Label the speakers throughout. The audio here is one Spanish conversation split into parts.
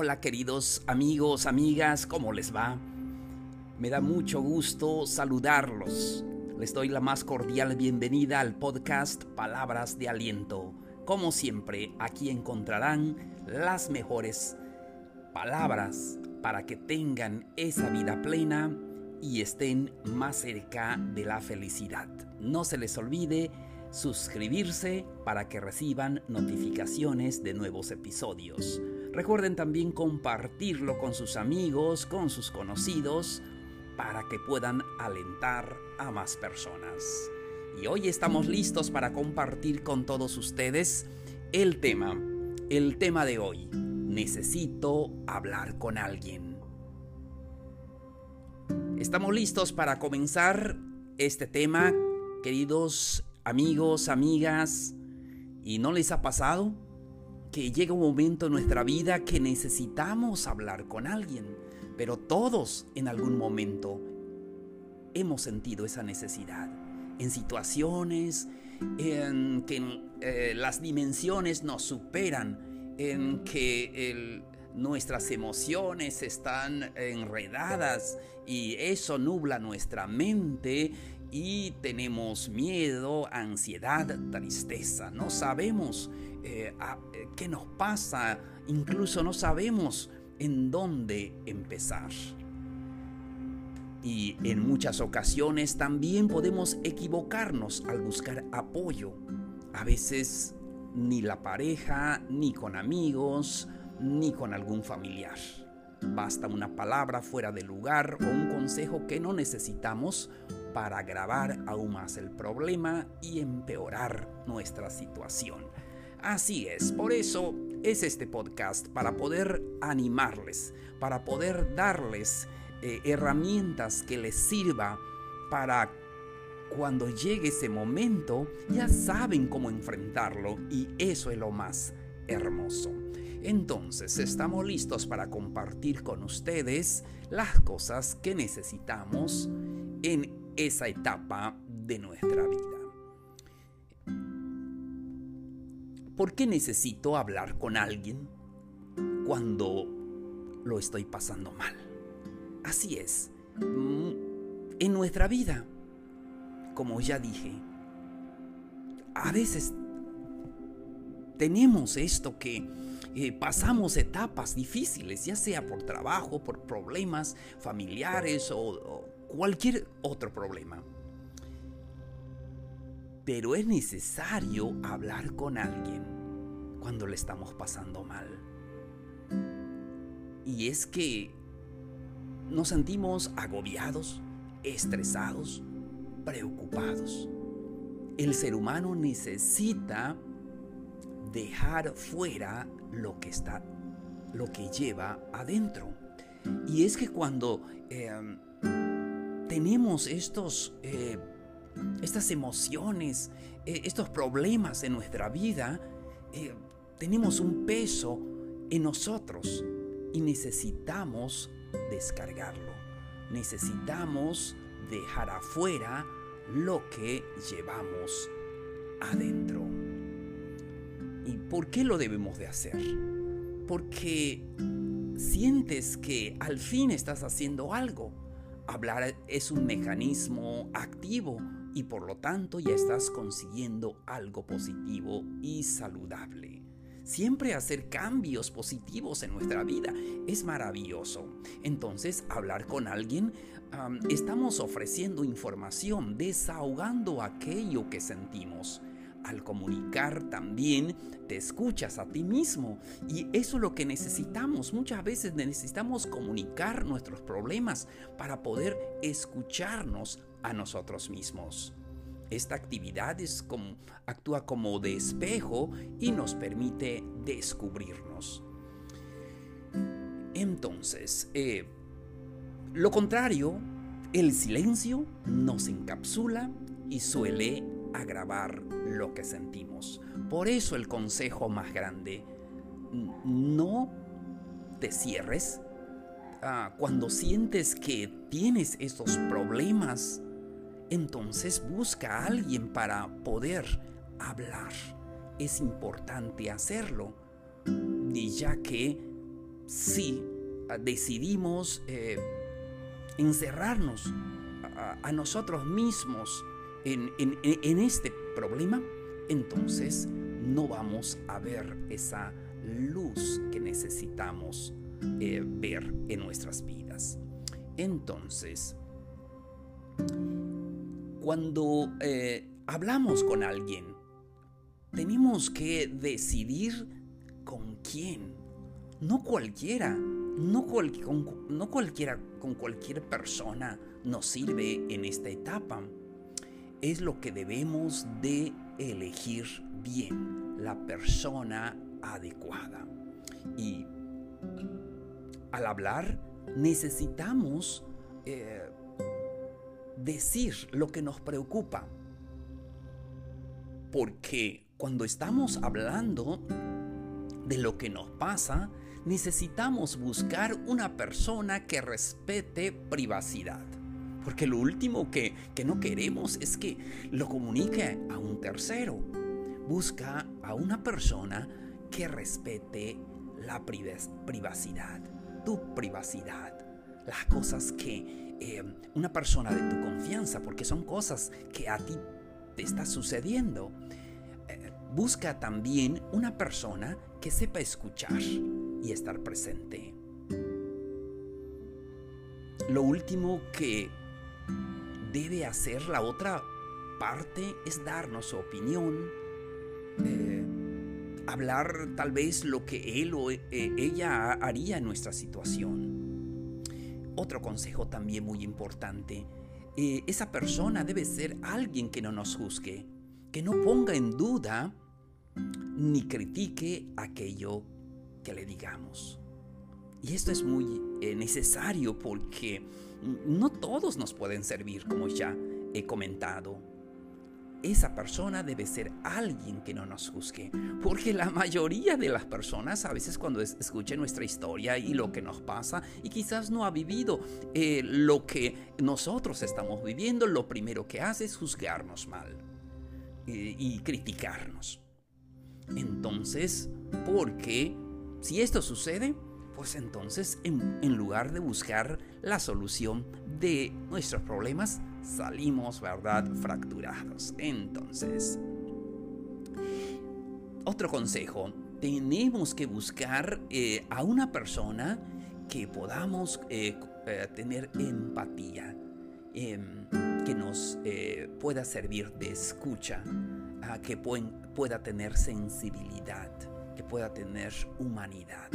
Speaker 1: Hola queridos amigos, amigas, ¿cómo les va? Me da mucho gusto saludarlos. Les doy la más cordial bienvenida al podcast Palabras de Aliento. Como siempre, aquí encontrarán las mejores palabras para que tengan esa vida plena y estén más cerca de la felicidad. No se les olvide suscribirse para que reciban notificaciones de nuevos episodios. Recuerden también compartirlo con sus amigos, con sus conocidos, para que puedan alentar a más personas. Y hoy estamos listos para compartir con todos ustedes el tema, el tema de hoy. Necesito hablar con alguien. Estamos listos para comenzar este tema, queridos amigos, amigas, ¿y no les ha pasado que llega un momento en nuestra vida que necesitamos hablar con alguien? Pero todos en algún momento hemos sentido esa necesidad. En situaciones en que eh, las dimensiones nos superan, en que nuestras emociones están enredadas y eso nubla nuestra mente y tenemos miedo, ansiedad, tristeza. No sabemos eh, eh, qué nos pasa, incluso no sabemos en dónde empezar. Y en muchas ocasiones también podemos equivocarnos al buscar apoyo. A veces ni la pareja, ni con amigos, ni con algún familiar. Basta una palabra fuera de lugar o un consejo que no necesitamos para agravar aún más el problema y empeorar nuestra situación. Así es, por eso es este podcast, para poder animarles, para poder darles eh, herramientas que les sirva para cuando llegue ese momento ya saben cómo enfrentarlo y eso es lo más hermoso. Entonces estamos listos para compartir con ustedes las cosas que necesitamos en esa etapa de nuestra vida. ¿Por qué necesito hablar con alguien cuando lo estoy pasando mal? Así es, mm, en nuestra vida, como ya dije, a veces tenemos esto que eh, pasamos etapas difíciles, ya sea por trabajo, por problemas familiares o cualquier otro problema. Pero es necesario hablar con alguien cuando le estamos pasando mal. Y es que nos sentimos agobiados, estresados, preocupados. El ser humano necesita dejar fuera lo que está, lo que lleva adentro. Y es que cuando em, tenemos estos, eh, estas emociones, eh, estos problemas en nuestra vida, eh, tenemos un peso en nosotros y necesitamos descargarlo. Necesitamos dejar afuera lo que llevamos adentro. ¿Y por qué lo debemos de hacer? Porque sientes que al fin estás haciendo algo Hablar es un mecanismo activo y por lo tanto ya estás consiguiendo algo positivo y saludable. Siempre hacer cambios positivos en nuestra vida es maravilloso. Entonces, hablar con alguien, estamos ofreciendo información, desahogando aquello que sentimos al comunicar también te escuchas a ti mismo. Y eso es lo que necesitamos. Muchas veces necesitamos comunicar nuestros problemas para poder escucharnos a nosotros mismos. Esta actividad es como, actúa como de espejo y nos permite descubrirnos. Entonces, eh, lo contrario, el silencio nos encapsula y suele agravar lo que sentimos. Por eso el consejo más grande, no te cierres ah, cuando sientes que tienes esos problemas. Entonces busca a alguien para poder hablar. Es importante hacerlo, y ya que si ah, decidimos eh, encerrarnos a, nosotros mismos en, este problema, entonces no vamos a ver esa luz que necesitamos eh, ver en nuestras vidas. Entonces, cuando eh, hablamos con alguien, tenemos que decidir con quién. No cualquiera, no, no cualquiera con cualquier persona nos sirve en esta etapa. Es lo que debemos de elegir bien, la persona adecuada. Y al hablar necesitamos eh, decir lo que nos preocupa. Porque cuando estamos hablando de lo que nos pasa, necesitamos buscar una persona que respete privacidad. Porque lo último que, que no queremos es que lo comunique a un tercero. Busca a una persona que respete la privacidad, tu privacidad, las cosas que eh, una persona de tu confianza, porque son cosas que a ti te está sucediendo. Eh, busca también una persona que sepa escuchar y estar presente. Lo último que debe hacer la otra parte es darnos su opinión, eh, hablar tal vez lo que él o ella haría en nuestra situación. Otro consejo también muy importante, eh, esa persona debe ser alguien que no nos juzgue, que no ponga en duda ni critique aquello que le digamos. Y esto es muy eh, necesario porque no todos nos pueden servir, como ya he comentado esa persona debe ser alguien que no nos juzgue. Porque la mayoría de las personas a veces cuando escuchen nuestra historia y lo que nos pasa y quizás no ha vivido eh, lo que nosotros estamos viviendo, lo primero que hace es juzgarnos mal eh, y criticarnos. Entonces, porque si esto sucede, pues entonces en lugar de buscar la solución de nuestros problemas, salimos, ¿verdad?, fracturados. Entonces, otro consejo, tenemos que buscar eh, a una persona que podamos eh, eh, tener empatía, em, que nos pueda servir de escucha, que pueda tener sensibilidad, que pueda tener humanidad.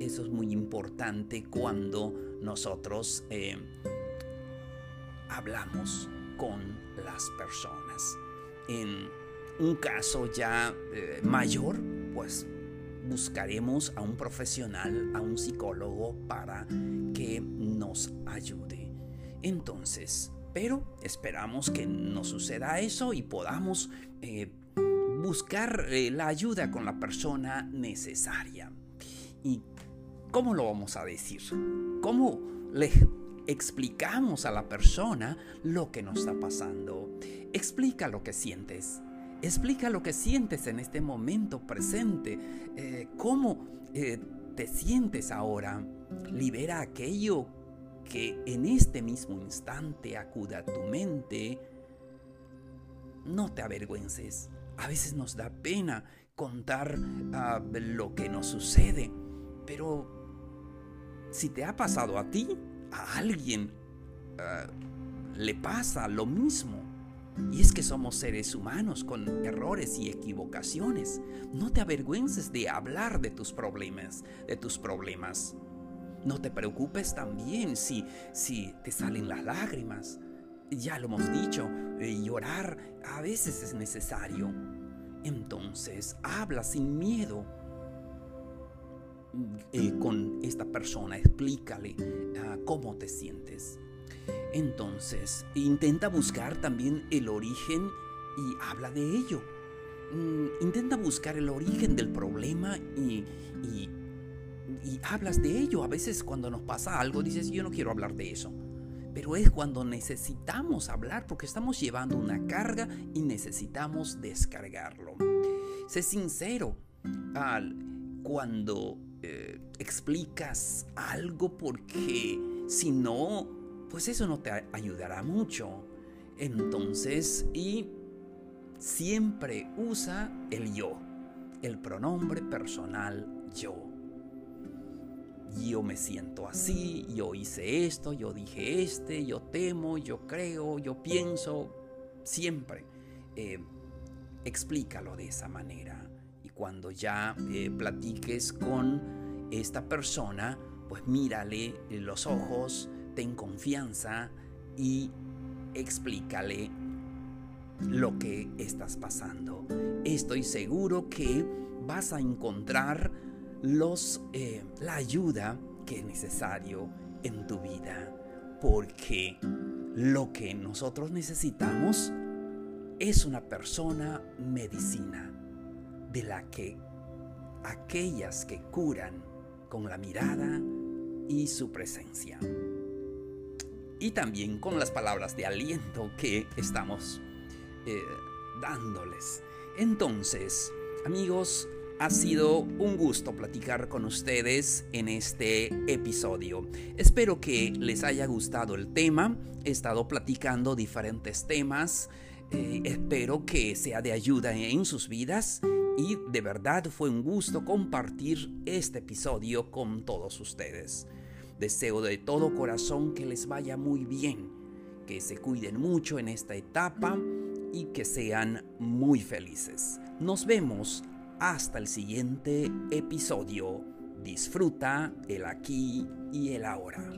Speaker 1: Eso es muy importante cuando nosotros hablamos con las personas. En un caso ya eh, mayor, pues buscaremos a un profesional, a un psicólogo para que nos ayude. Entonces, pero esperamos que no suceda eso y podamos eh, buscar eh, la ayuda con la persona necesaria. ¿Y cómo lo vamos a decir? ¿Cómo le explicamos a la persona lo que nos está pasando. Explica lo que sientes. Explica lo que sientes en este momento presente. Eh, ¿Cómo eh, te sientes ahora? Libera aquello que en este mismo instante acuda a tu mente. No te avergüences. A veces nos da pena contar ah, lo que nos sucede, pero si te ha pasado a ti, a alguien eh, le pasa lo mismo. Y es que somos seres humanos con errores y equivocaciones. No te avergüences de hablar de tus problemas, de tus problemas. No te preocupes también si, si te salen las lágrimas. Ya lo hemos dicho, eh, llorar a veces es necesario. Entonces, habla sin miedo eh, con esta persona, explícale ah, cómo te sientes. Entonces, intenta buscar también el origen y habla de ello. Mm, intenta buscar el origen del problema y, y, hablas de ello. A veces cuando nos pasa algo dices, yo no quiero hablar de eso. Pero es cuando necesitamos hablar porque estamos llevando una carga y necesitamos descargarlo. Sé sincero. Al, cuando eh, explicas algo porque si no, pues eso no te ayudará mucho. Entonces, y siempre usa el yo, el pronombre personal yo. Yo me siento así, yo hice esto, yo dije este, yo temo, yo creo, yo pienso, siempre. Eh, explícalo de esa manera. Cuando ya eh, platiques con esta persona, pues mírale los ojos, ten confianza y explícale lo que estás pasando. Estoy seguro que vas a encontrar los, eh, la ayuda que es necesario en tu vida. Porque lo que nosotros necesitamos es una persona medicina de la que aquellas que curan con la mirada y su presencia. Y también con las palabras de aliento que estamos eh, dándoles. Entonces, amigos, ha sido un gusto platicar con ustedes en este episodio. Espero que les haya gustado el tema. He estado platicando diferentes temas. Eh, espero que sea de ayuda en sus vidas y de verdad fue un gusto compartir este episodio con todos ustedes. Deseo de todo corazón que les vaya muy bien, que se cuiden mucho en esta etapa y que sean muy felices. Nos vemos hasta el siguiente episodio. Disfruta el aquí y el ahora.